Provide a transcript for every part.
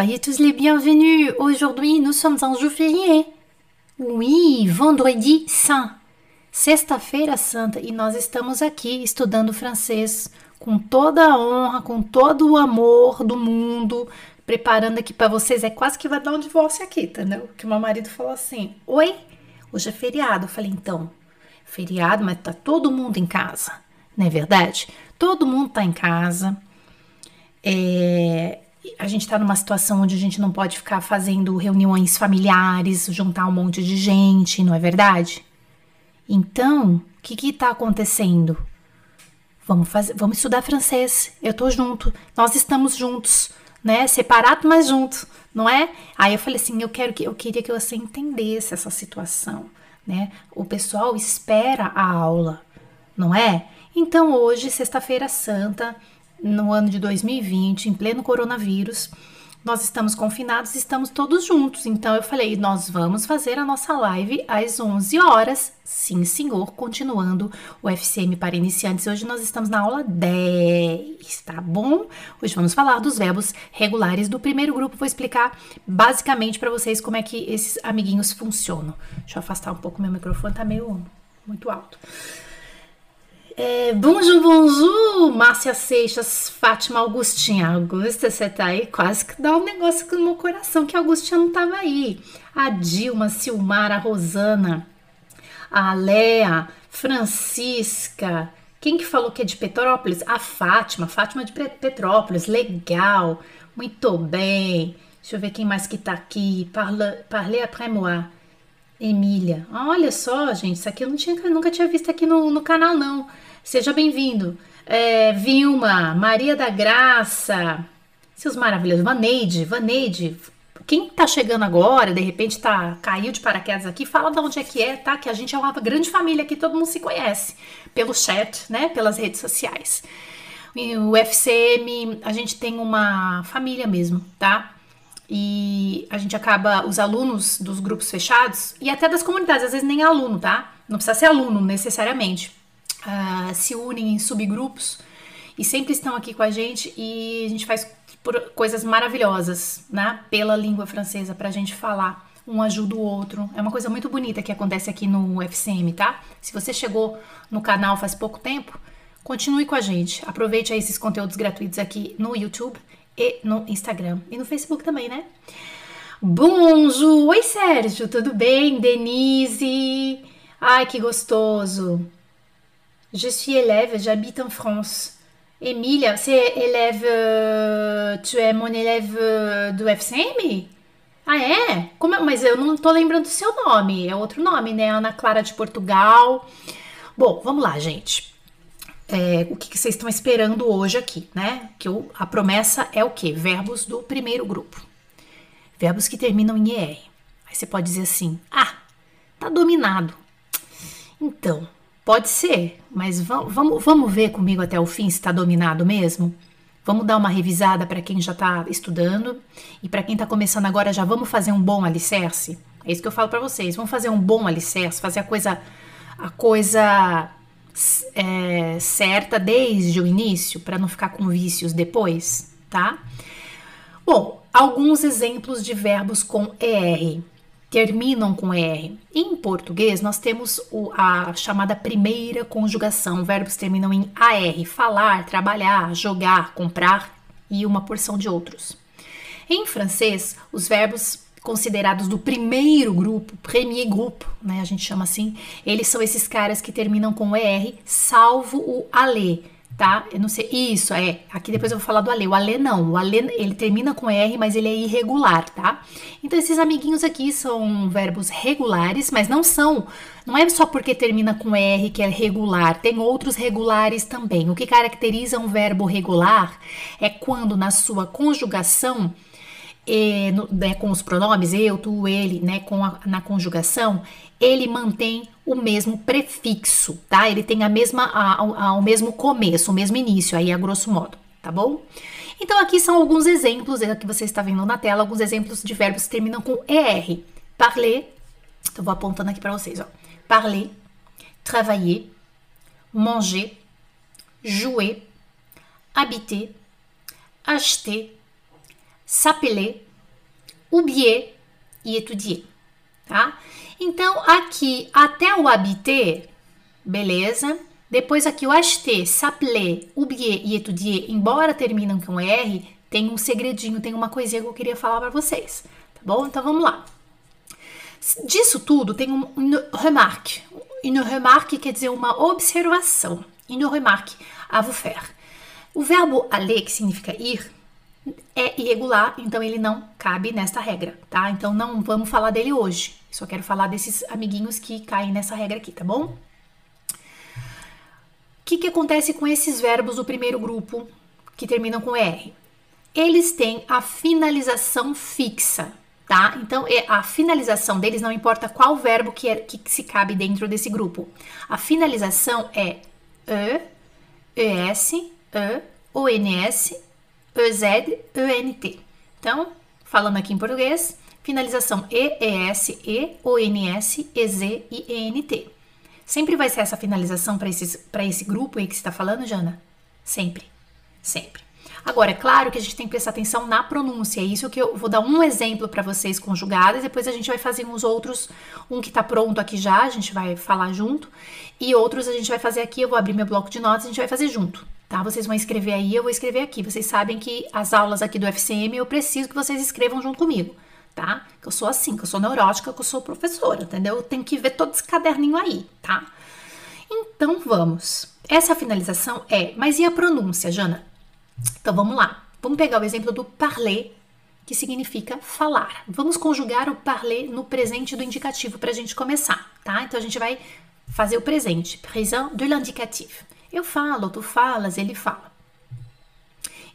Soyez tous les bienvenus. Aujourd'hui, nous sommes un jour férié. Oui, vendredi saint. Sexta-feira santa e nós estamos aqui estudando francês com toda a honra, com todo o amor do mundo, preparando aqui para vocês. É quase que vai dar um divórcio aqui, entendeu? Que meu marido falou assim: Oi, hoje é feriado. Eu falei: Então, feriado, mas tá todo mundo em casa, não é verdade? Todo mundo tá em casa. É, a gente está numa situação onde a gente não pode ficar fazendo reuniões familiares, juntar um monte de gente, não é verdade? Então, o que está acontecendo? Vamos, fazer, vamos estudar francês. Eu tô junto. Nós estamos juntos, né? Separado, mas juntos, não é? Aí eu falei assim, eu quero que eu queria que você entendesse essa situação, né? O pessoal espera a aula, não é? Então hoje, sexta-feira santa, no ano de 2020, em pleno coronavírus, nós estamos confinados, estamos todos juntos. Então eu falei, nós vamos fazer a nossa live às 11 horas. Sim, senhor, continuando o FCM para iniciantes. Hoje nós estamos na aula 10, tá bom? Hoje vamos falar dos verbos regulares do primeiro grupo. Vou explicar basicamente para vocês como é que esses amiguinhos funcionam. Deixa eu afastar um pouco meu microfone, tá meio muito alto. É, bonjour, bonjour, Márcia Seixas, Fátima Augustinha. Augusta, você tá aí? Quase que dá um negócio no meu coração que a Augustinha não tava aí. A Dilma, Silmara, Rosana, a Léa, Francisca. Quem que falou que é de Petrópolis? A Fátima, Fátima de Petrópolis. Legal, muito bem. Deixa eu ver quem mais que tá aqui. Parle, parle après moi. Emília. Olha só, gente, isso aqui eu não tinha, nunca tinha visto aqui no, no canal, não. Seja bem-vindo. É, Vilma, Maria da Graça, seus maravilhosos. Vaneide, Vaneide. Quem tá chegando agora, de repente tá caiu de paraquedas aqui, fala de onde é que é, tá? Que a gente é uma grande família aqui, todo mundo se conhece pelo chat, né? Pelas redes sociais. O FCM, a gente tem uma família mesmo, tá? E a gente acaba, os alunos dos grupos fechados e até das comunidades, às vezes nem aluno, tá? Não precisa ser aluno necessariamente uh, se unem em subgrupos e sempre estão aqui com a gente e a gente faz coisas maravilhosas, né? Pela língua francesa para a gente falar. Um ajuda o outro. É uma coisa muito bonita que acontece aqui no FCM, tá? Se você chegou no canal faz pouco tempo, continue com a gente. Aproveite esses conteúdos gratuitos aqui no YouTube e no Instagram. E no Facebook também, né? Bonjour! Oi, Sérgio, tudo bem? Denise! Ai, que gostoso! Je suis élève, j'habite en France. Emília, você é élève. Euh, tu é mon élève euh, do FCM? Ah, é? Como é? Mas eu não tô lembrando do seu nome. É outro nome, né? Ana Clara de Portugal. Bom, vamos lá, gente. É, o que, que, vocês estão esperando hoje aqui, né? Que o, a promessa é o quê? Verbos do primeiro grupo. Verbos que terminam em ER. Aí você pode dizer assim: ah, tá dominado. Então, Pode ser, mas vamos, vamos ver comigo até o fim se está dominado mesmo? Vamos dar uma revisada para quem já está estudando e para quem está começando agora já vamos fazer um bom alicerce. É isso que eu falo para vocês. Vamos fazer um bom alicerce, fazer a coisa a coisa é, certa desde o início para não ficar com vícios depois, tá? Bom, alguns exemplos de verbos com er terminam com R. Em português, nós temos o, a chamada primeira conjugação. Verbos terminam em AR: falar, trabalhar, jogar, comprar e uma porção de outros. Em francês, os verbos considerados do primeiro grupo, premier groupe, né, a gente chama assim, eles são esses caras que terminam com ER, salvo o aller tá? Eu não sei. Isso, é. Aqui depois eu vou falar do Alê. O Alê não. O Alê, ele termina com R, mas ele é irregular, tá? Então esses amiguinhos aqui são verbos regulares, mas não são. Não é só porque termina com R que é regular. Tem outros regulares também. O que caracteriza um verbo regular é quando na sua conjugação é, no, né, com os pronomes eu, tu, ele, né, com a, na conjugação, ele mantém o mesmo prefixo, tá? Ele tem a mesma, a, a, o mesmo começo, o mesmo início, aí a grosso modo, tá bom? Então aqui são alguns exemplos, é que você está vendo na tela, alguns exemplos de verbos que terminam com ER. Parler, então vou apontando aqui para vocês, ó. Parler, travailler, manger, jouer, habiter, acheter, s'appeler, oublier e étudier, tá? Então, aqui até o habiter, beleza? Depois aqui o acheter, s'appeler, oublier e étudier, embora terminam com R, tem um segredinho, tem uma coisinha que eu queria falar para vocês, tá bom? Então vamos lá. Disso tudo tem um, une remarque. Une remarque quer dizer uma observação. Une remarque à vous faire. O verbo aller, que significa ir, é irregular, então ele não cabe nesta regra, tá? Então não vamos falar dele hoje. Só quero falar desses amiguinhos que caem nessa regra aqui, tá bom? O que, que acontece com esses verbos do primeiro grupo que terminam com R? Eles têm a finalização fixa, tá? Então é, a finalização deles não importa qual verbo que, é, que se cabe dentro desse grupo. A finalização é e, es, e, ons, ez, ent. Então, falando aqui em português, finalização e, es, e, ons, ez e ent. Sempre vai ser essa finalização para esse grupo aí que você está falando, Jana? Sempre, sempre. Agora, é claro que a gente tem que prestar atenção na pronúncia. É isso que eu vou dar um exemplo para vocês conjugados, depois a gente vai fazer uns outros, um que tá pronto aqui já, a gente vai falar junto, e outros a gente vai fazer aqui, eu vou abrir meu bloco de notas, a gente vai fazer junto, tá? Vocês vão escrever aí, eu vou escrever aqui. Vocês sabem que as aulas aqui do FCM eu preciso que vocês escrevam junto comigo, tá? Que eu sou assim, que eu sou neurótica, que eu sou professora, entendeu? Eu tenho que ver todo esse caderninho aí, tá? Então vamos. Essa finalização é, mas e a pronúncia, Jana? Então vamos lá. Vamos pegar o exemplo do parler, que significa falar. Vamos conjugar o parler no presente do indicativo para a gente começar, tá? Então a gente vai fazer o presente, présent de l'indicatif. Eu falo, tu falas, ele fala.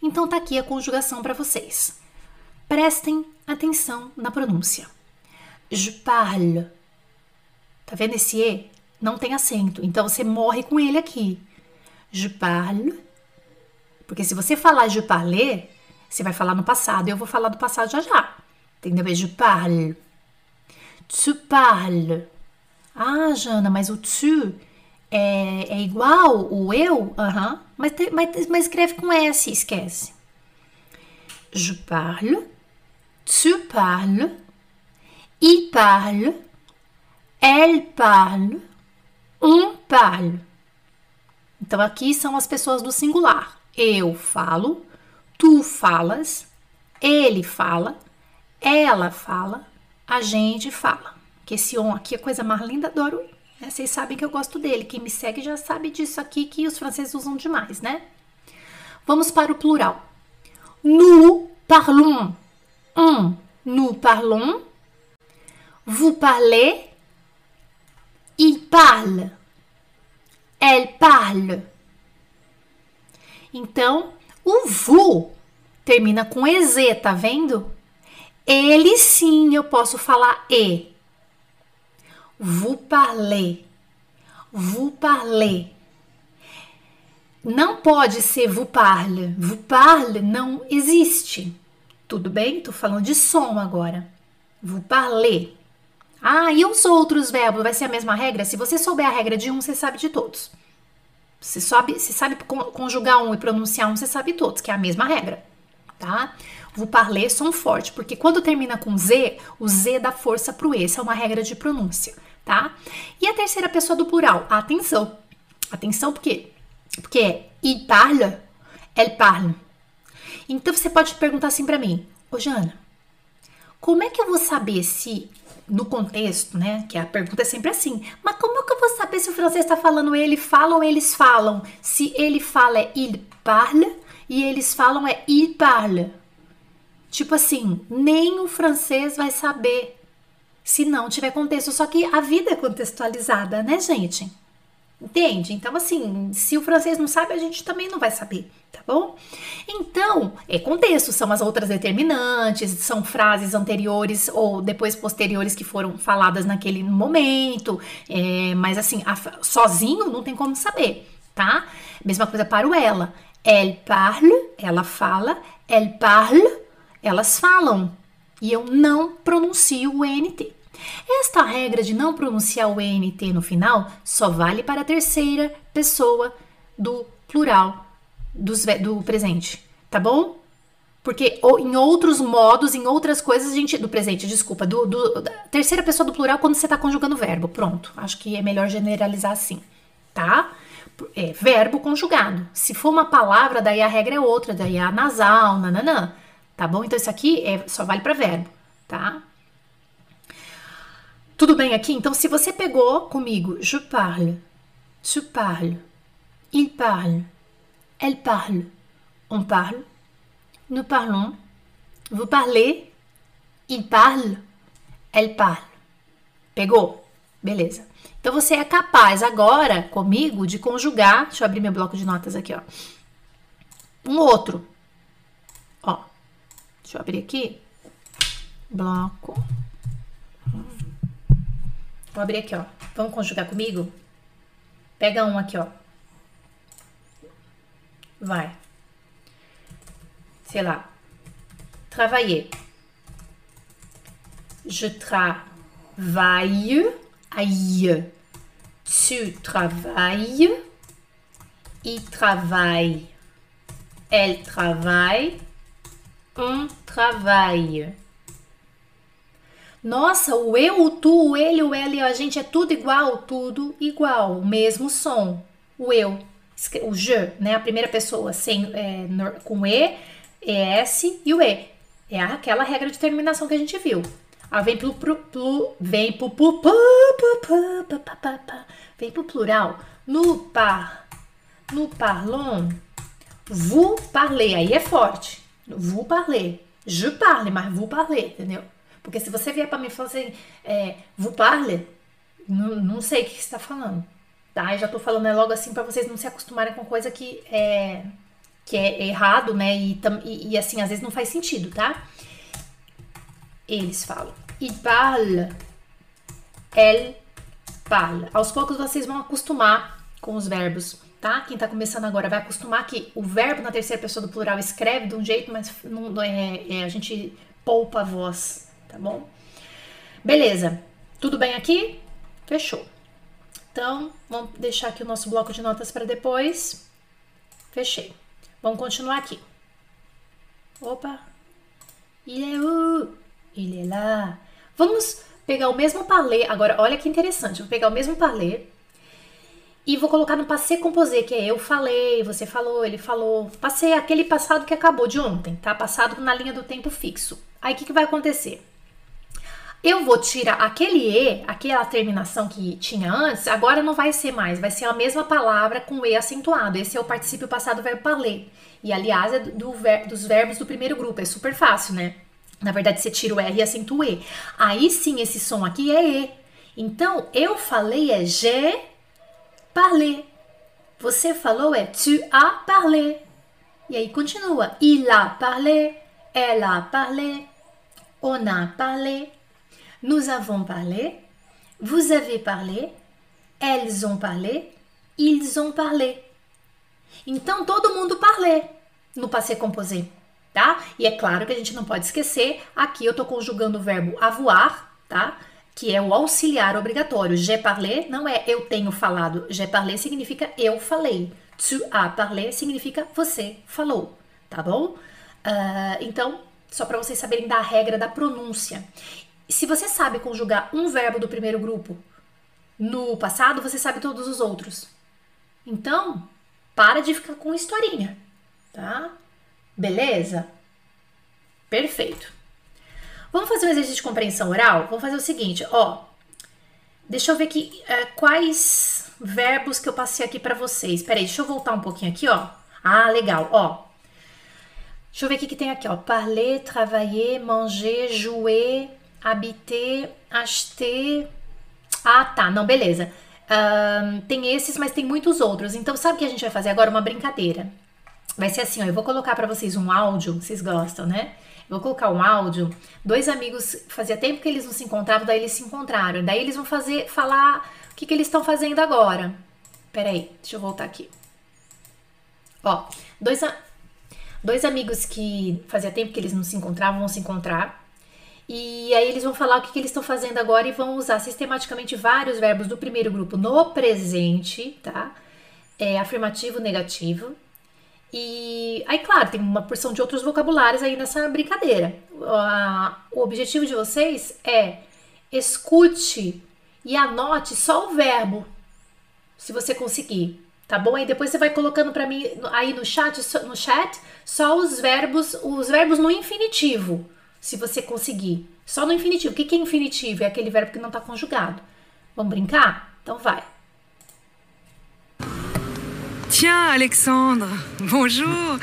Então tá aqui a conjugação para vocês. Prestem atenção na pronúncia. Je parle. Tá vendo esse E? Não tem acento, então você morre com ele aqui. Je parle porque se você falar je parler, você vai falar no passado eu vou falar do passado já já. Entendeu? É je parle. Tu parles. Ah, Jana, mas o tu é, é igual o eu? Uhum. Mas, mas, mas escreve com S, esquece. Je parle. Tu parles. Il parle. Elle parle. On parle. Então aqui são as pessoas do singular. Eu falo, tu falas, ele fala, ela fala, a gente fala. Que esse on aqui é coisa mais linda, adoro. Né? Vocês sabem que eu gosto dele. Quem me segue já sabe disso aqui que os franceses usam demais, né? Vamos para o plural. Nous parlons. Um, nous parlons. Vous parlez. Il parle. Elle parle. Então, o VU termina com EZ, tá vendo? Ele sim eu posso falar E. Vous parlez. Vous parlez. Não pode ser vous parle. Vous parle não existe. Tudo bem? Tô falando de som agora. Vous parlez. Ah, e os outros verbos? Vai ser a mesma regra? Se você souber a regra de um, você sabe de todos. Você sabe, você sabe conjugar um e pronunciar um, você sabe todos, que é a mesma regra, tá? Vous parler som forte, porque quando termina com Z, o Z dá força pro E, essa é uma regra de pronúncia, tá? E a terceira pessoa do plural, atenção. Atenção por quê? Porque é il parle, elle parle. Então você pode perguntar assim para mim, ô Jana, como é que eu vou saber se no contexto, né? Que a pergunta é sempre assim. Mas como é que eu vou saber se o francês está falando ele fala ou eles falam? Se ele fala é il parle e eles falam é il parle. Tipo assim, nem o francês vai saber se não tiver contexto. Só que a vida é contextualizada, né, gente? Entende? Então, assim, se o francês não sabe, a gente também não vai saber, tá bom? Então, é contexto, são as outras determinantes, são frases anteriores ou depois posteriores que foram faladas naquele momento, é, mas assim, a, sozinho não tem como saber, tá? Mesma coisa para o ela. Elle parle, ela fala, elle parle, elas falam. E eu não pronuncio o NT. Esta regra de não pronunciar o ENT no final só vale para a terceira pessoa do plural dos, do presente, tá bom? Porque em outros modos, em outras coisas, a gente. Do presente, desculpa. Do, do terceira pessoa do plural quando você tá conjugando verbo. Pronto. Acho que é melhor generalizar assim. Tá? É, verbo conjugado. Se for uma palavra, daí a regra é outra, daí é a nasal, nananã. Tá bom? Então isso aqui é, só vale para verbo, tá? Tudo bem aqui? Então, se você pegou comigo, je parle, tu parles, il parle, elle parle, on parle, nous parlons, vous parlez, il parle, elle parle. Pegou? Beleza. Então você é capaz agora comigo de conjugar, deixa eu abrir meu bloco de notas aqui, ó. Um outro. Deixa eu abrir aqui. Bloco. Vou abrir aqui, ó. Vamos conjugar comigo? Pega um aqui, ó. Vai. Sei lá. Travailler. Je travaille. Aïe. Tu travailles. Il travaille. Elle travaille. On travaille. Nossa, o eu, o tu, o ele, o ela e a gente é tudo igual, tudo igual, mesmo som. O eu, o je, né? A primeira pessoa sem, é, com e, es e o e. É aquela regra de terminação que a gente viu. Ah, vem pro, pro, vem pro, vem pro plural. No par, no parlons, vous parlez, aí é forte. Vous parlez, je parle, mas vous parlez, entendeu? Porque se você vier para mim e falar assim, é, vous não, não sei o que você está falando. Tá? Eu já tô falando é logo assim para vocês não se acostumarem com coisa que é, que é errado, né? E, e, e, assim, às vezes não faz sentido, tá? Eles falam. Il parle. Elle parle. Aos poucos vocês vão acostumar com os verbos, tá? Quem tá começando agora vai acostumar que o verbo na terceira pessoa do plural escreve de um jeito, mas não, é, é a gente poupa a voz tá bom? Beleza, tudo bem aqui? Fechou. Então, vamos deixar aqui o nosso bloco de notas para depois. Fechei. Vamos continuar aqui. Opa! Il est où? Vamos pegar o mesmo palê. Agora, olha que interessante. Vou pegar o mesmo palê e vou colocar no passé composé, que é eu falei, você falou, ele falou. Passei aquele passado que acabou de ontem, tá? Passado na linha do tempo fixo. Aí o que, que vai acontecer? Eu vou tirar aquele E, aquela terminação que tinha antes, agora não vai ser mais, vai ser a mesma palavra com E acentuado. Esse é o particípio passado verbo parler. E aliás, é do, ver, dos verbos do primeiro grupo, é super fácil, né? Na verdade, você tira o R e acentua o E. Aí sim, esse som aqui é E. Então, eu falei é j'ai parlé. Você falou é tu as parlé. E aí continua. Il a parlé, elle a parlé, on a parlé. Nous avons parlé, vous avez parlé, elles ont parlé, ils ont parlé. Então todo mundo parlé no passé composé, tá? E é claro que a gente não pode esquecer, aqui eu tô conjugando o verbo avoir, tá? Que é o auxiliar obrigatório. J'ai parlé não é eu tenho falado. J'ai parlé significa eu falei. Tu as parlé significa você falou, tá bom? Uh, então, só para vocês saberem da regra da pronúncia se você sabe conjugar um verbo do primeiro grupo no passado, você sabe todos os outros. Então, para de ficar com historinha, tá? Beleza? Perfeito. Vamos fazer um exercício de compreensão oral? Vamos fazer o seguinte, ó. Deixa eu ver aqui é, quais verbos que eu passei aqui para vocês. Peraí, deixa eu voltar um pouquinho aqui, ó. Ah, legal, ó. Deixa eu ver o que, tem aqui, ó. Parler, travailler, manger, jouer, habiter, acheter. Ah, tá, não, beleza. Um, tem esses, mas tem muitos outros. Então, sabe o que a gente vai fazer agora? Uma brincadeira. Vai ser assim, ó, eu vou colocar para vocês um áudio, vocês gostam, né? Eu vou colocar um áudio. Dois amigos, fazia tempo que eles não se encontravam, daí eles se encontraram. Daí eles vão fazer, falar o que, que eles estão fazendo agora. Peraí, deixa eu voltar aqui. Ó, dois, dois amigos que fazia tempo que eles não se encontravam, vão se encontrar. E aí eles vão falar o que, que eles estão fazendo agora e vão usar sistematicamente vários verbos do primeiro grupo no presente, tá? É, afirmativo, negativo. E aí, claro, tem uma porção de outros vocabulários aí nessa brincadeira. O objetivo de vocês é escute e anote só o verbo, se você conseguir, tá bom? Aí depois você vai colocando para mim aí no chat, no chat, só os verbos, os verbos no infinitivo, se você conseguir. Só no infinitivo. O que é infinitivo? É aquele verbo que não está conjugado. Vamos brincar? Então vai. Tiens, Alexandre, bonjour.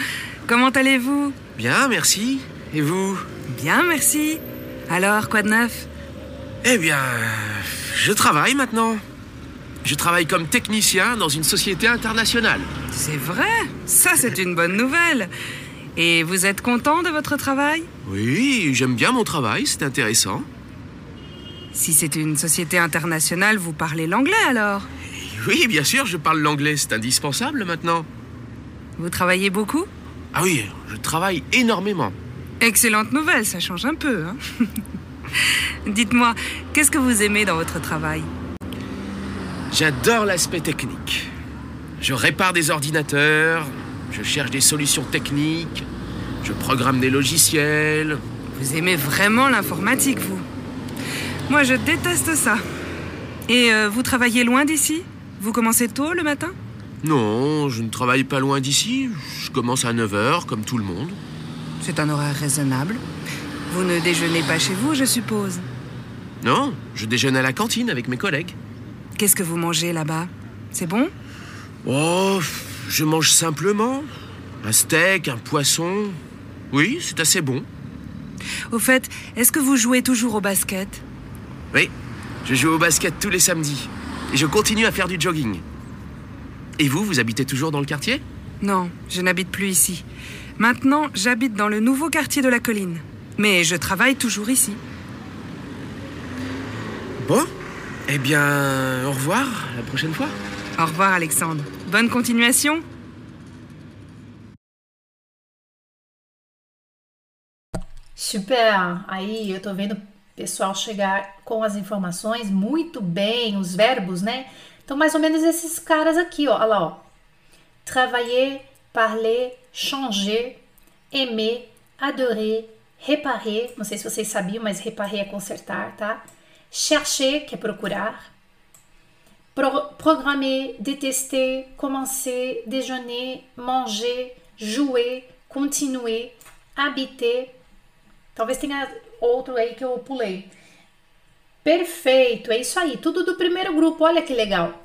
Comment allez-vous? Bien, merci. Et vous? Bien, merci. Alors, quoi de neuf? Eh bien, je travaille maintenant. Je travaille comme technicien dans une société internationale. C'est vrai Ça, c'est une bonne nouvelle. Et vous êtes content de votre travail? Oui, j'aime bien mon travail, c'est intéressant. Si c'est une société internationale, vous parlez l'anglais alors? Oui, bien sûr, je parle l'anglais, c'est indispensable maintenant. Vous travaillez beaucoup? Ah oui, je travaille énormément. Excellente nouvelle, ça change un peu. Hein Dites-moi, qu'est-ce que vous aimez dans votre travail? J'adore l'aspect technique. Je répare des ordinateurs, je cherche des solutions techniques, je programme des logiciels. Vous aimez vraiment l'informatique, vous? Moi, je déteste ça. Et euh, vous travaillez loin d'ici? Vous commencez tôt le matin? Non, je ne travaille pas loin d'ici. Je commence à 9h, comme tout le monde. C'est un horaire raisonnable. Vous ne déjeunez pas chez vous, je suppose? Non, je déjeune à la cantine avec mes collègues. Qu'est-ce que vous mangez là-bas? C'est bon? Oh, je mange simplement. Un steak, un poisson. Oui, c'est assez bon. Au fait, est-ce que vous jouez toujours au basket? Oui, je joue au basket tous les samedis. Et je continue à faire du jogging. Et vous, vous habitez toujours dans le quartier? Non, je n'habite plus ici. Maintenant, j'habite dans le nouveau quartier de la colline. Mais je travaille toujours ici. Bon, eh bien, au revoir, la prochaine fois. Au revoir, Alexandre. Bonne continuation. Super! Aí eu tô vendo o pessoal chegar com as informações muito bem, os verbos, né? Então, mais ou menos esses caras aqui, ó. Olha lá, ó. Travailler, parler, changer, aimer, adorer, reparer. Não sei se vocês sabiam, mas reparer é consertar, tá? Chercher, que é procurar. Pro programmer, détester, commencer, déjeuner, manger, jouer, continuer, habiter. Talvez tenha outro aí que eu pulei. Perfeito, é isso aí. Tudo do primeiro grupo, olha que legal.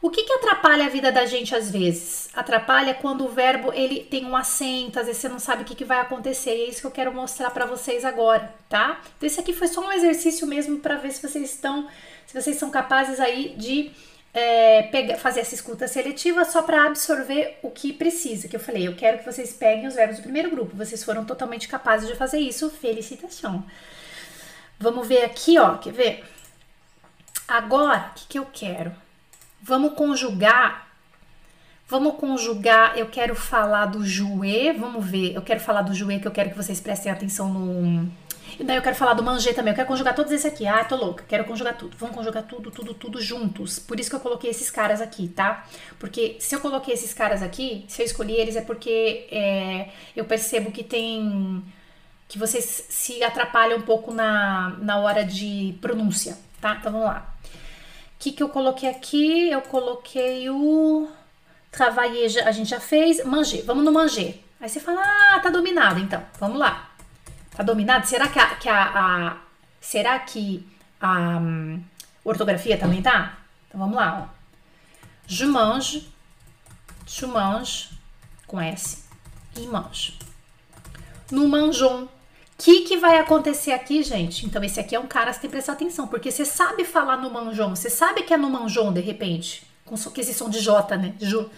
O que, que atrapalha a vida da gente às vezes? Atrapalha quando o verbo ele tem um acento, às vezes você não sabe o que, que vai acontecer. E é isso que eu quero mostrar para vocês agora, tá? Então, esse aqui foi só um exercício mesmo para ver se vocês estão, se vocês são capazes aí de é, pegar, fazer essa escuta seletiva só para absorver o que precisa. Que eu falei, eu quero que vocês peguem os verbos do primeiro grupo. Vocês foram totalmente capazes de fazer isso. Felicitação. Vamos ver aqui, ó. Quer ver? Agora, o que, que eu quero? Vamos conjugar. Vamos conjugar. Eu quero falar do jouer. Vamos ver. Eu quero falar do jouer, que eu quero que vocês prestem atenção no. E daí eu quero falar do manger também. Eu quero conjugar todos esses aqui. Ah, tô louca. Quero conjugar tudo. Vamos conjugar tudo, tudo, tudo juntos. Por isso que eu coloquei esses caras aqui, tá? Porque se eu coloquei esses caras aqui, se eu escolhi eles é porque é, eu percebo que tem. que vocês se atrapalham um pouco na, na hora de pronúncia, tá? Então vamos lá. O que, que eu coloquei aqui? Eu coloquei o travailler, a gente já fez. Manger, vamos no manger. Aí você fala, ah, tá dominado, então. Vamos lá. Tá dominado? Será que a, que a, a será que a um, ortografia também tá? Então vamos lá, ó. Je mange, tu com S, e mange. No manjon. O que, que vai acontecer aqui, gente? Então, esse aqui é um cara, você tem que prestar atenção, porque você sabe falar no manjon, você sabe que é no manjon, de repente, com esse som de J, né? Ju,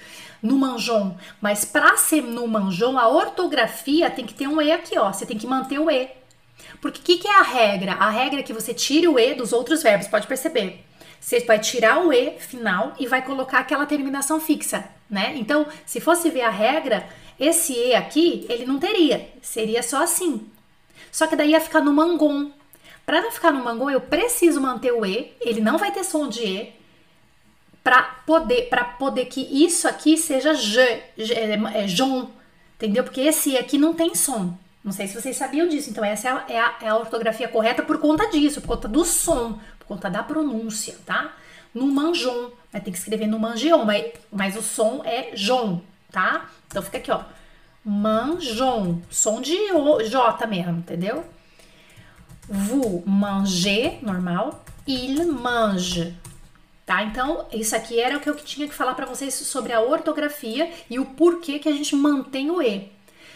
no manjon. Mas para ser no manjon, a ortografia tem que ter um E aqui, ó. Você tem que manter o E. Porque o que, que é a regra? A regra é que você tire o E dos outros verbos, pode perceber. Você vai tirar o E final e vai colocar aquela terminação fixa, né? Então, se fosse ver a regra, esse E aqui, ele não teria. Seria só assim. Só que daí ia ficar no mangon. Para não ficar no mangon, eu preciso manter o E, ele não vai ter som de E, para poder, para poder que isso aqui seja je, je é, Jon, Entendeu? Porque esse aqui não tem som. Não sei se vocês sabiam disso. Então, essa é a, é a, é a ortografia correta por conta disso, por conta do som, por conta da pronúncia, tá? No manjon, né? tem que escrever no mangeon, mas, mas o som é jon, tá? Então fica aqui, ó. Manjon, som de o, J mesmo, entendeu? Vous mangez, normal. Il mange, tá? Então, isso aqui era o que eu tinha que falar para vocês sobre a ortografia e o porquê que a gente mantém o E.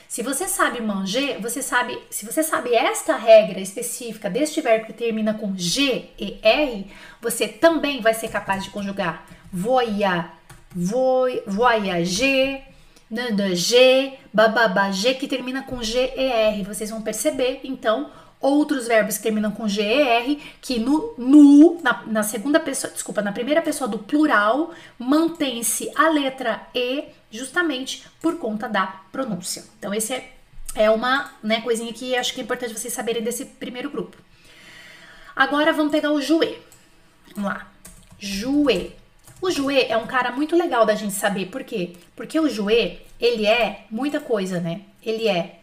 Se você sabe manger, você sabe, se você sabe esta regra específica deste verbo que termina com G e R, você também vai ser capaz de conjugar voya, voy, voyager, nandager, bababagé, que termina com G e R. Vocês vão perceber, então, outros verbos que terminam com G e R, que no, no na, na segunda pessoa, desculpa, na primeira pessoa do plural, mantém-se a letra E justamente por conta da pronúncia. Então, esse é, é uma né, coisinha que acho que é importante vocês saberem desse primeiro grupo. Agora vamos pegar o Jouet. Vamos lá. Jouet. O Jouet é um cara muito legal da gente saber, por quê? Porque o Jouet, ele é muita coisa, né? Ele é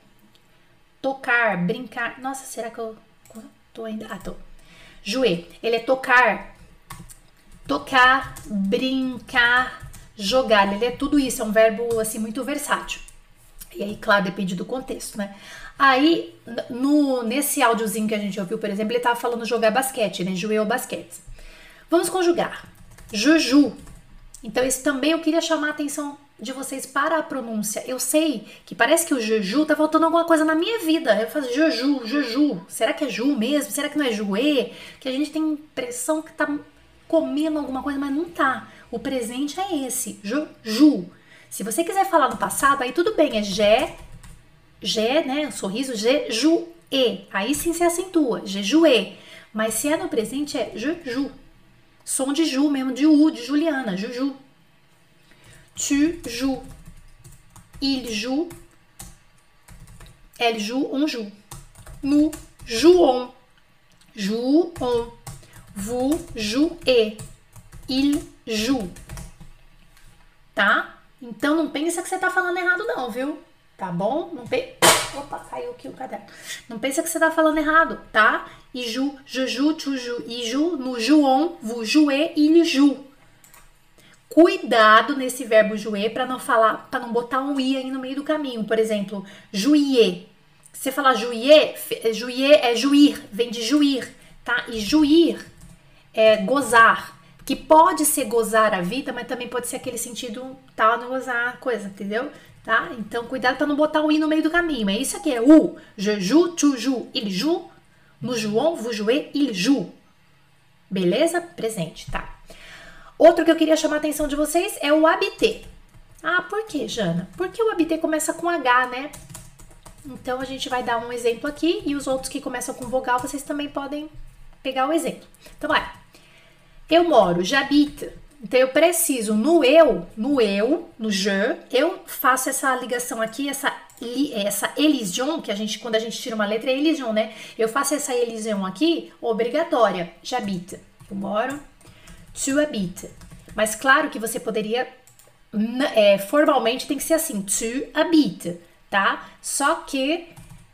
tocar, brincar. Nossa, será que eu tô ainda? Ah, tô. Jouet, ele é tocar, tocar, brincar, jogar. Ele é tudo isso, é um verbo assim muito versátil. E aí, claro, depende do contexto, né? Aí, no, nesse áudiozinho que a gente ouviu, por exemplo, ele tava falando jogar basquete, né? Jouer ou basquete. Vamos conjugar. Juju. Então, isso também eu queria chamar a atenção de vocês para a pronúncia. Eu sei que parece que o Juju tá faltando alguma coisa na minha vida. Eu faço Juju, Juju. Será que é Ju mesmo? Será que não é Juê? Que a gente tem impressão que tá comendo alguma coisa, mas não tá. O presente é esse, Juju. Se você quiser falar no passado, aí tudo bem, é Jé, Jé, né? Um sorriso, Jejuê. Aí sim se acentua, Jejuê. Mas se é no presente, é Juju. Som de Ju mesmo, de U, de Juliana, Juju. Tu joues. Il joue. Elle joue, on joue. Nous jouons. Jouons. Vous jouez. Il joue. Tá? Então não pensa que você tá falando errado não, viu? Tá bom? Não pe... Opa, caiu aqui o caderno. Não pensa que você tá falando errado, tá? Il joue, je joue, tu joues, il joue, nous jouons, vous jouez, il joue. Cuidado nesse verbo jouer para não falar, para não botar um i aí no meio do caminho. Por exemplo, juier. Se você falar juier, juier é juir, vem de juir, tá? E juir é gozar, que pode ser gozar a vida, mas também pode ser aquele sentido tal, tá, não gozar coisa, entendeu? Tá? Então, cuidado para não botar o i no meio do caminho. É isso aqui, é o, je joue, tu joues, il joue, nous jouons, vous jouez, il joue. Beleza? Presente, tá? Outro que eu queria chamar a atenção de vocês é o habiter. Ah, por que, Jana? Porque o habiter começa com H, né? Então a gente vai dar um exemplo aqui e os outros que começam com vogal vocês também podem pegar o exemplo. Então vai. Eu moro, j'habite. Então eu preciso no eu, no eu, no je, eu faço essa ligação aqui, essa essa elision, que a gente quando a gente tira uma letra é elision, né? Eu faço essa elision aqui obrigatória. J'habite. Eu moro, tu habites. Mas claro que você poderia, é, formalmente tem que ser assim, tu habites, tá? Só que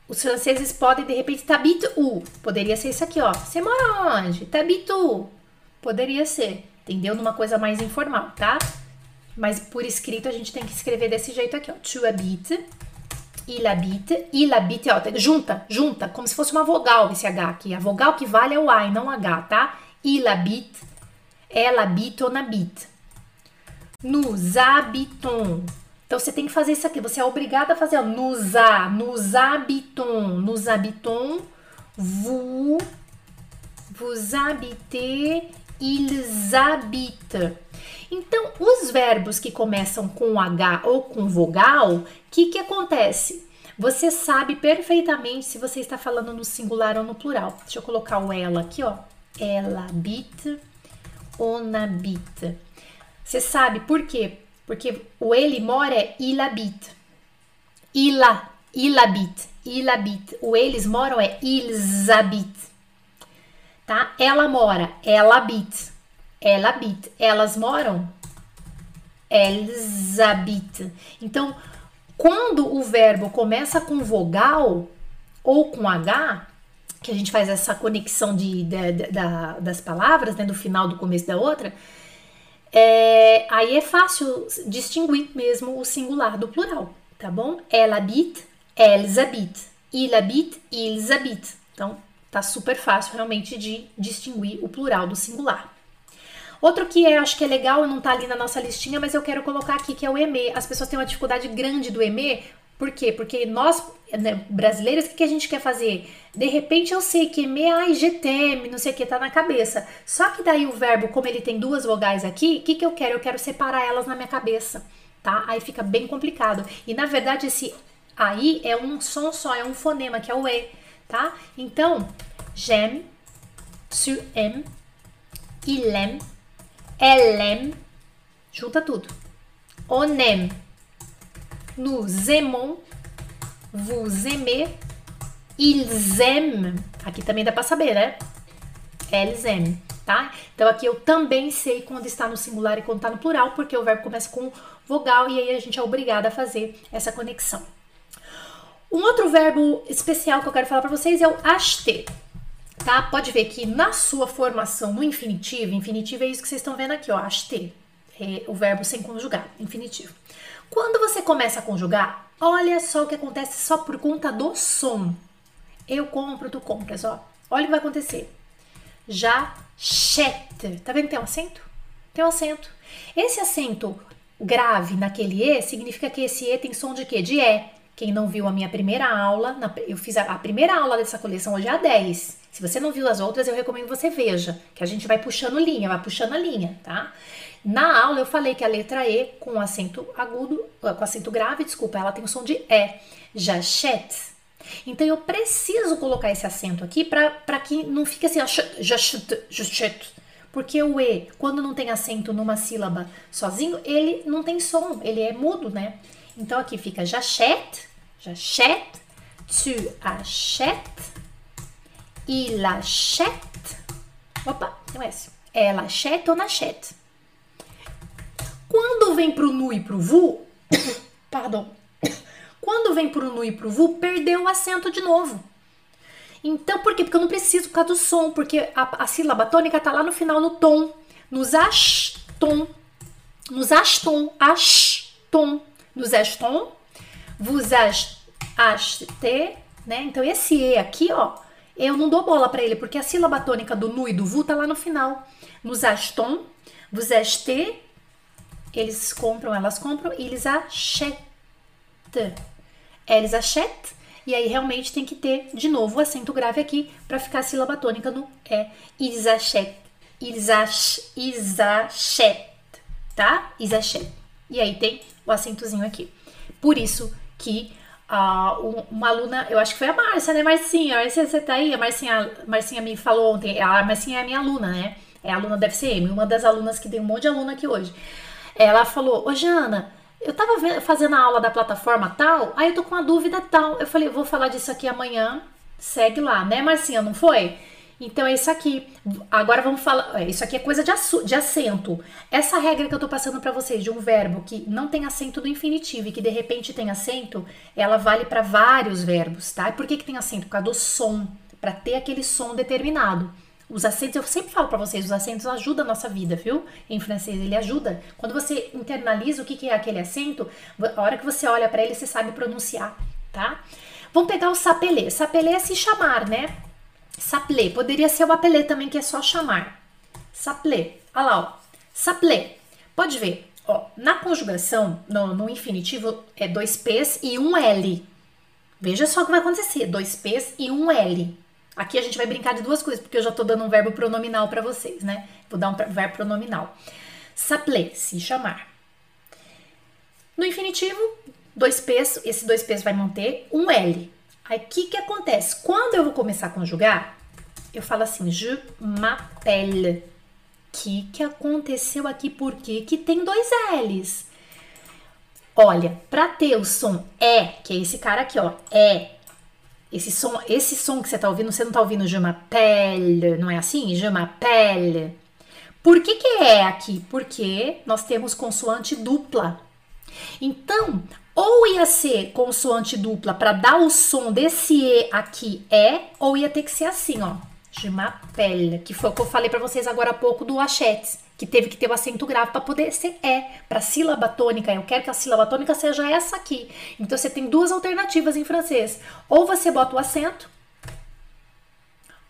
os franceses podem, de repente, t'habites où? Poderia ser isso aqui, ó. Você mora onde? T'habites où? Poderia ser, entendeu? Numa coisa mais informal, tá? Mas por escrito a gente tem que escrever desse jeito aqui, ó. Tu habites, il habite, il habite, ó. Junta, junta, como se fosse uma vogal esse H aqui. A vogal que vale é o A e não o H, tá? Il habite, ela habite ou habite. Nous habitons. Então você tem que fazer isso aqui. Você é obrigada a fazer. Nous, a, nous habitons. Nous habitons. Vous. Vous habitez. Ils habitent. Então, os verbos que começam com H ou com vogal, o que, que acontece? Você sabe perfeitamente se você está falando no singular ou no plural. Deixa eu colocar o ela aqui, ó. Ela habite onabita. Você sabe por quê? Porque o ele mora é il habite. Ila, il habite, il habite. O eles moram é ils habitent. Tá? Ela mora, ela habite. Ela habite. Elas moram, habitent. Então, Quando o verbo começa com vogal ou com H, que a gente faz essa conexão de, de, de da, das palavras, né, do final do começo da outra, é, aí é fácil distinguir mesmo o singular do plural, tá bom? Ela habite, elles habitent. Il habite, ils. Então, tá super fácil realmente de distinguir o plural do singular. Outro que eu acho que é legal, não tá ali na nossa listinha, mas eu quero colocar aqui, que é o EME. As pessoas têm uma dificuldade grande do EME, por quê? Porque nós, né, brasileiros, o que, que, a gente quer fazer? De repente eu sei que EME, ai, GTM, não sei o que, tá na cabeça. Só que daí o verbo, como ele tem duas vogais aqui, o que, que eu quero? Eu quero separar elas na minha cabeça, tá? Aí fica bem complicado. E na verdade esse aí é um som só, é um fonema, que é o E, tá? Então, j'aime, tu aimes, il aime, elle aime, junta tudo. On nous aimons, vous aimez, ils aiment. Aqui também dá para saber, né? Elles aiment, tá? Então aqui eu também sei quando está no singular e quando está no plural, porque o verbo começa com vogal e aí a gente é obrigada a fazer essa conexão. Um outro verbo especial que eu quero falar para vocês é o acheter. Tá? Pode ver que na sua formação no infinitivo, infinitivo é isso que vocês estão vendo aqui, ó, acheter, é o verbo sem conjugar, infinitivo. Quando você começa a conjugar, olha só o que acontece só por conta do som. Eu compro, tu compras, ó. Olha o que vai acontecer. Já chete. Tá vendo que tem um acento? Tem um acento. Esse acento grave naquele E significa que esse E tem som de quê? De E. Quem não viu a minha primeira aula, eu fiz a, a, primeira aula dessa coleção hoje é a 10. Se você não viu as outras, eu recomendo que você veja, que a gente vai puxando linha, vai puxando a linha, tá? Na aula eu falei que a letra E com acento agudo, ah, com acento grave, desculpa, ela tem o som de E. Jachette. Então eu preciso colocar esse acento aqui para que não fique assim, jachette, porque o E, quando não tem acento numa sílaba sozinho, ele não tem som, ele é mudo, né? Então aqui fica jachette, jachette, tu achètes, il. Opa, tem um S. Ela achète ou nachette. Quando vem pro nu e pro vu, pardon, quando vem pro nu e pro vu, perdeu o acento de novo. Então, por quê? Porque eu não preciso por causa do som, porque a, a sílaba tônica tá lá no final no tom, nos ashton, nos ashton, ashton, nos ashton, vous achetez, né? Então, esse E aqui, ó, eu não dou bola para ele, porque a sílaba tônica do nu e do vu tá lá no final. Nos ashton, vous achetez, eles compram, elas compram, eles achètent. Eles achètent. E aí realmente tem que ter de novo o acento grave aqui para ficar a sílaba tônica no é. Ils achètent. Ils. Tá? Ils. E aí tem o acentozinho aqui. Por isso que uh, uma aluna, eu acho que foi a Márcia, né, Marcinha? Marcia, você tá aí? A Marcinha, Marcinha me falou ontem. A Marcinha é a minha aluna, né? É aluna da FCM, uma das alunas que tem um monte de aluna aqui hoje. Ela falou: Ô Jana, eu tava fazendo a aula da plataforma tal, aí eu tô com uma dúvida tal. Eu falei: vou falar disso aqui amanhã, segue lá, né, Marcinha? Não foi? Então é isso aqui. Agora vamos falar. É, isso aqui é coisa de, de acento. Essa regra que eu tô passando para vocês de um verbo que não tem acento do infinitivo e que de repente tem acento, ela vale para vários verbos, tá? Por que, que tem acento? Por causa do som, para ter aquele som determinado. Os acentos, eu sempre falo para vocês, os acentos ajudam a nossa vida, viu? Em francês, ele ajuda. Quando você internaliza o que, que é aquele acento, a hora que você olha para ele, você sabe pronunciar, tá? Vamos pegar o sapelê. Sapelê é se chamar, né? Saplé. Poderia ser o apelê também, que é só chamar. Saplé. Olha lá, ó. Saplé. Pode ver, ó. Na conjugação, no, no infinitivo, é dois P's e um L. Veja só o que vai acontecer. Dois P's e um L. Aqui a gente vai brincar de duas coisas, porque eu já tô dando um verbo pronominal para vocês, né? Vou dar um verbo pronominal. S'appeler, se chamar. No infinitivo, dois P's, esse dois P's vai manter um L. Aí, o que que acontece? Quando eu vou começar a conjugar, eu falo assim, je m'appelle. O que que aconteceu aqui? Por que tem dois L's? Olha, para ter o som E, que é esse cara aqui, ó, é esse som, esse som que você tá ouvindo, você não tá ouvindo je m'appelle, não é assim? Je m'appelle. Por que que é aqui? Porque nós temos consoante dupla. Então, Ou ia ser consoante dupla para dar o som desse E aqui, é, ou ia ter que ser assim, ó. Je m'appelle, que foi o que eu falei para vocês agora há pouco do achetes, que teve que ter o acento grave para poder ser é. Para sílaba tônica, eu quero que a sílaba tônica seja essa aqui. Então você tem duas alternativas em francês. Ou você bota o acento,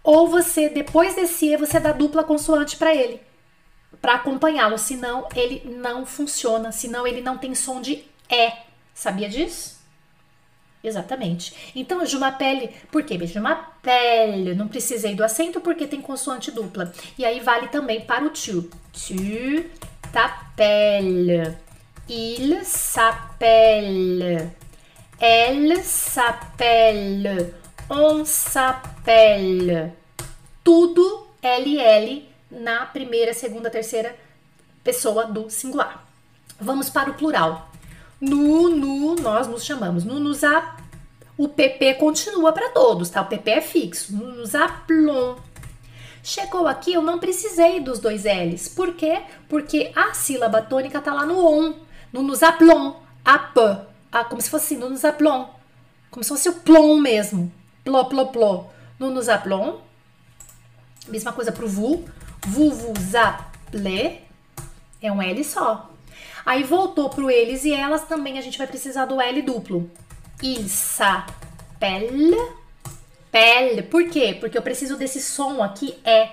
ou você depois desse E você dá dupla consoante para ele, para acompanhá-lo, senão ele não funciona, senão ele não tem som de é. Sabia disso? Exatamente. Então, Jumapelle, por quê? Jumapelle, não precisei do acento porque tem consoante dupla. E aí vale também para o tu. Tu t'appelles. Il s'appelle. Elle s'appelle. On s'appelle. Tudo LL na primeira, segunda, terceira pessoa do singular. Vamos para o plural. No, nós nos chamamos. No, nos a, o PP continua para todos, tá? O PP é fixo. No, nos aplon. Chegou aqui, eu não precisei dos dois L's. Por quê? Porque a sílaba tônica tá lá no on. No nos aplon. Ap. A, como se fosse no nos aplon. Como se fosse o plom mesmo. Plô. No nos aplon. Mesma coisa pro vu. Appelez. É um L só. Aí voltou pro eles e elas também a gente vai precisar do L duplo. Il s'appelle. Pelle. Por quê? Porque eu preciso desse som aqui é.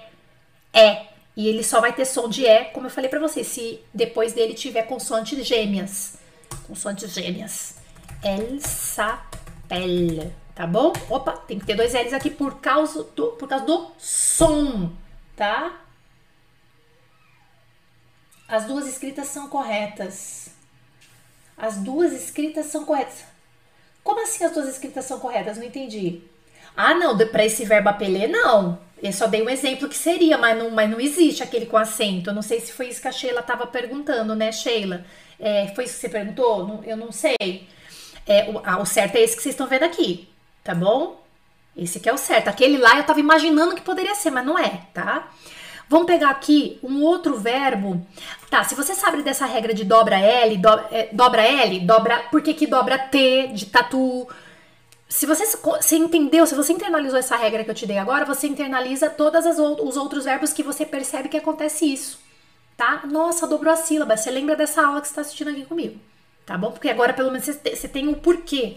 É. E ele só vai ter som de é, como eu falei para vocês, se depois dele tiver consoantes gêmeas. Consoantes gêmeas. Elle s'appelle. Tá bom? Opa, tem que ter dois L's aqui por causa do, por causa do som, tá? As duas escritas são corretas. As duas escritas são corretas. Como assim as duas escritas são corretas? Não entendi. Ah, não, para esse verbo apeler, não. Eu só dei um exemplo que seria, mas não, mas não existe aquele com acento. Eu não sei se foi isso que a Sheila estava perguntando, né, Sheila? É, foi isso que você perguntou? eu não sei. É, o, ah, o certo é esse que vocês estão vendo aqui, tá bom? Esse que é o certo. Aquele lá eu estava imaginando que poderia ser, mas não é, tá? Vamos pegar aqui um outro verbo. Tá, se você sabe dessa regra de dobra L, do, é, dobra L, dobra. Por que, que dobra T de tatu? Se você, se entendeu, se você internalizou essa regra que eu te dei agora, você internaliza todos os outros verbos que você percebe que acontece isso. Tá? Nossa, dobrou a sílaba. Você lembra dessa aula que você está assistindo aqui comigo. Tá bom? Porque agora pelo menos você tem o um porquê.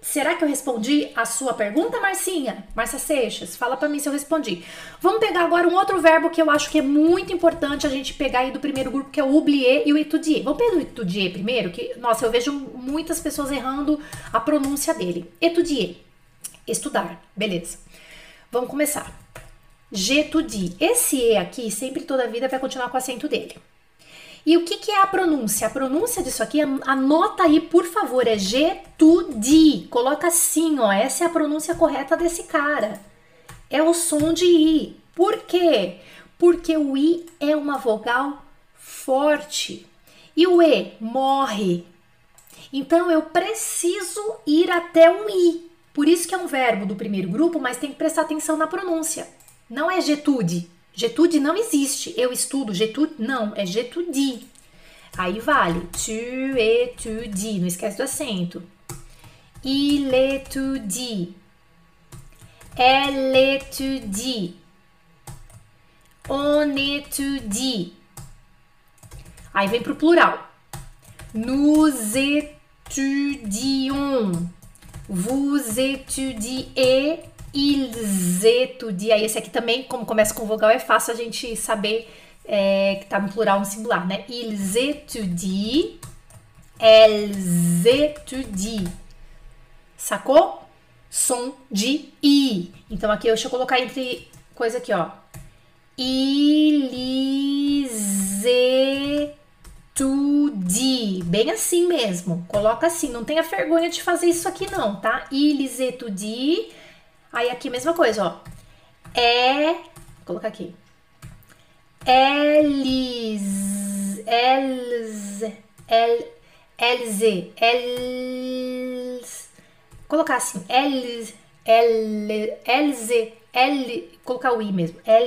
Será que eu respondi a sua pergunta, Marcinha? Marcia Seixas, fala para mim se eu respondi. Vamos pegar agora um outro verbo que eu acho que é muito importante a gente pegar aí do primeiro grupo, que é o oublier e o étudier. Vamos pegar o étudier primeiro, que, nossa, eu vejo muitas pessoas errando a pronúncia dele. Étudier, estudar, beleza. Vamos começar. J'étudie. Esse E aqui, sempre toda a vida, vai continuar com o acento dele. E o que, que é a pronúncia? A pronúncia disso aqui, anota aí, por favor, é G-tu-di. Coloca assim, ó. Essa é a pronúncia correta desse cara. É o som de I. Por quê? Porque o I é uma vogal forte. E o E morre. Então eu preciso ir até um I. Por isso que é um verbo do primeiro grupo, mas tem que prestar atenção na pronúncia. Não é getude, Getude não existe. Eu estudo getude? Não, é getudi. Aí vale. Tu étudies. Não esquece do acento. Il étudie. Elle étudie. On étudie. Aí vem pro plural. Nous étudions. Vous étudiez ils étudient. Esse aqui também, como começa com vogal, é fácil a gente saber é, que tá no plural, no singular, né? Ils étudient, elles étudient. Sacou? Som de I. Então aqui, deixa eu colocar entre coisa aqui, ó. Ils étudient. Bem assim mesmo. Coloca assim. Não tenha vergonha de fazer isso aqui não, tá? Ils étudient Aí aqui, mesma coisa, ó. É. Vou colocar aqui. Elis. Els. El. Elze. Els. Colocar assim. Els. El. Elze. El. Colocar o I mesmo. É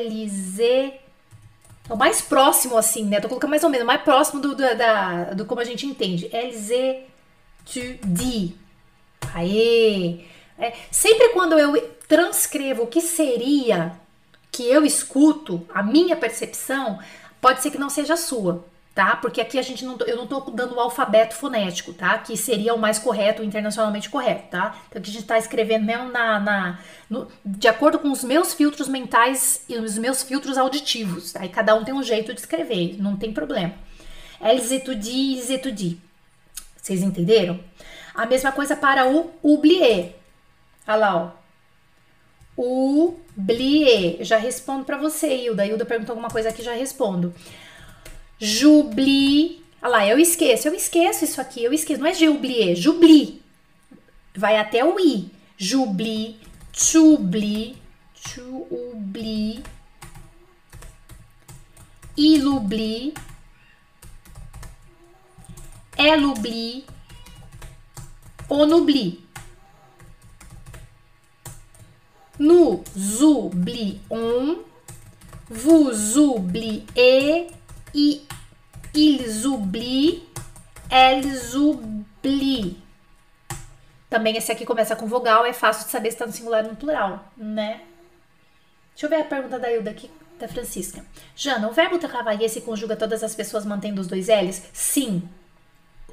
o mais próximo, assim, né? Tô colocando mais ou menos, mais próximo do, do, da, do como a gente entende. Elze. tu dis. Aê! É, sempre quando eu transcrevo o que seria que eu escuto, a minha percepção, pode ser que não seja a sua, tá? Porque aqui a gente não, eu não tô dando o alfabeto fonético, tá? Que seria o mais correto, internacionalmente correto, tá? Então aqui a gente tá escrevendo mesmo na, na no, de acordo com os meus filtros mentais e os meus filtros auditivos. Aí cada um tem um jeito de escrever, não tem problema. Elles étudient, étudient. Vocês entenderam? A mesma coisa para o oublier. Olha lá, ó. Oublier. Já respondo para você, Hilda. Hilda perguntou alguma coisa aqui, já respondo. J'oublie. Olha lá, eu esqueço. Eu esqueço isso aqui. Eu esqueço. Não é j'oublier, j'oublie. Vai até o i. J'oublie, t'oublie, tu oublie. Il oublie. Nous oublions. Vous oubliez. E ils oublient. Elles oublient. Também esse aqui começa com vogal, é fácil de saber se está no singular ou no plural, né? Deixa eu ver a pergunta da Hilda aqui, da Francisca. Jana, o verbo travailler se conjuga todas as pessoas mantendo os dois L's? Sim.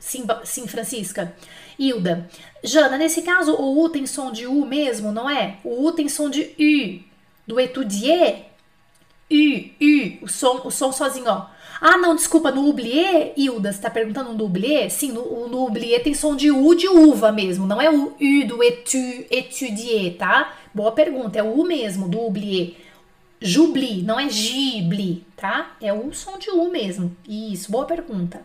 Sim, sim, Francisca. Hilda. Jana, nesse caso, o U tem som de U mesmo, não é? O U tem som de U. Do étudier, U, U, o som, o som sozinho, ó. Ah, não, desculpa, no oublier, Hilda, você tá perguntando no oublier? Sim, no, no oublier tem som de U de uva mesmo, não é o U do etu, étudier, tá? Boa pergunta, é o U mesmo, do oublier. Jubli, não é gibli, tá? É o som de U mesmo. Isso, boa pergunta.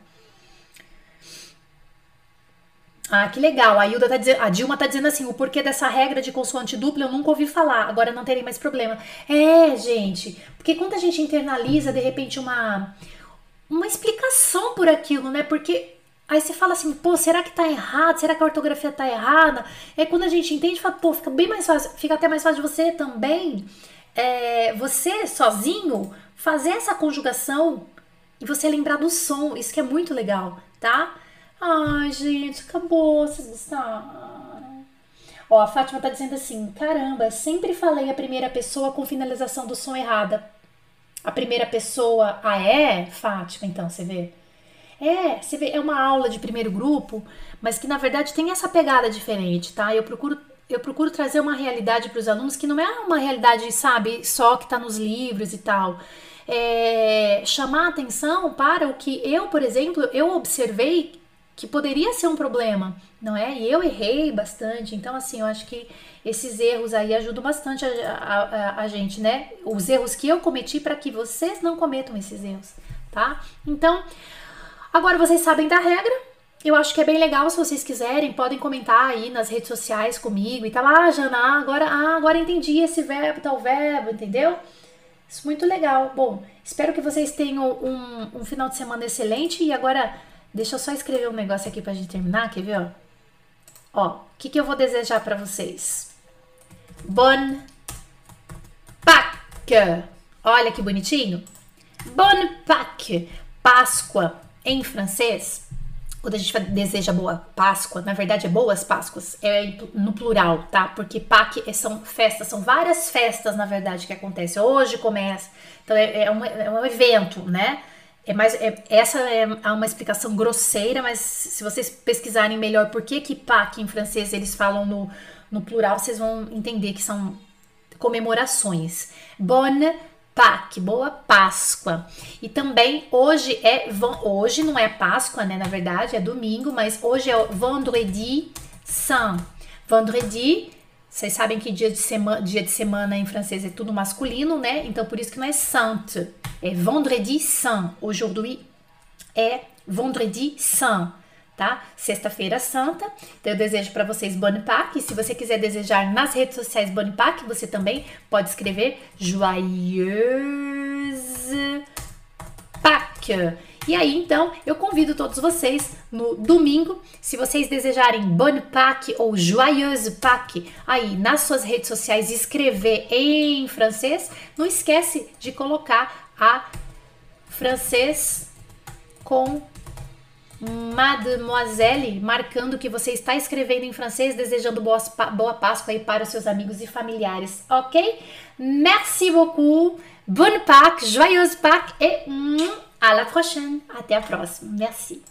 Ah, que legal. A, tá dizendo, a Dilma tá dizendo assim: o porquê dessa regra de consoante dupla eu nunca ouvi falar, agora não terei mais problema. É, gente, porque quando a gente internaliza de repente uma, uma explicação por aquilo, né? Porque aí você fala assim, pô, será que tá errado? Será que a ortografia tá errada? É quando a gente entende, fala, pô, fica bem mais fácil, fica até mais fácil de você também, é, você sozinho, fazer essa conjugação e você lembrar do som. Isso que é muito legal, tá? Ai, gente, acabou, vocês gostaram? Ó, a Fátima tá dizendo assim: caramba, sempre falei a primeira pessoa com finalização do som errada. A primeira pessoa, ah, é? Fátima, então, você vê? É, você vê, é uma aula de primeiro grupo, mas que na verdade tem essa pegada diferente, tá? Eu procuro eu procuro trazer uma realidade para os alunos que não é uma realidade, sabe, só que está nos livros e tal. É, chamar atenção para o que eu, por exemplo, eu observei que poderia ser um problema, não é? E eu errei bastante, então assim, eu acho que esses erros aí ajudam bastante a, a, a, gente, né? Os erros que eu cometi para que vocês não cometam esses erros, tá? Então, agora vocês sabem da regra. Eu acho que é bem legal, se vocês quiserem, podem comentar aí nas redes sociais comigo e tal. Ah, Jana, agora, ah, agora entendi esse verbo, tal verbo, entendeu? Isso muito legal. Bom, espero que vocês tenham um, um final de semana excelente e agora Deixa eu só escrever um negócio aqui pra gente terminar, quer ver? Ó, o que, que eu vou desejar para vocês? Bon Pâques. Olha que bonitinho. Bon Pâques. Páscoa em francês. Quando a gente deseja boa Páscoa, na verdade é boas Páscoas, é no plural, tá? Porque Pâques é, são festas, são várias festas, na verdade, que acontecem. Hoje começa, então é, é, um, é um evento, né? É mais, é, essa é uma explicação grosseira, mas se vocês pesquisarem melhor por que que em francês eles falam no, no plural, vocês vão entender que são comemorações. Bonne Pâques, boa Páscoa. E também hoje é hoje não é Páscoa, né, na verdade, é domingo, mas hoje é Vendredi Saint. Vendredi vocês sabem que dia de, semana, dia de semana em francês é tudo masculino, né? Então por isso que não é sainte, é vendredi saint. Aujourd'hui é vendredi saint, tá? Sexta-feira santa. Então eu desejo para vocês Bonne Pâques. Se você quiser desejar nas redes sociais Bonne Pâques, você também pode escrever Joyeuse Pâques. E aí, então, eu convido todos vocês no domingo, se vocês desejarem Bonne Pâques ou Joyeuse Pâques, aí nas suas redes sociais escrever em francês, não esquece de colocar a francês com Mademoiselle, marcando que você está escrevendo em francês, desejando boa, boa Páscoa aí para os seus amigos e familiares, ok? Merci beaucoup, bonne Pâques, joyeuse Pâques et à la prochaine. Até a próxima. Merci.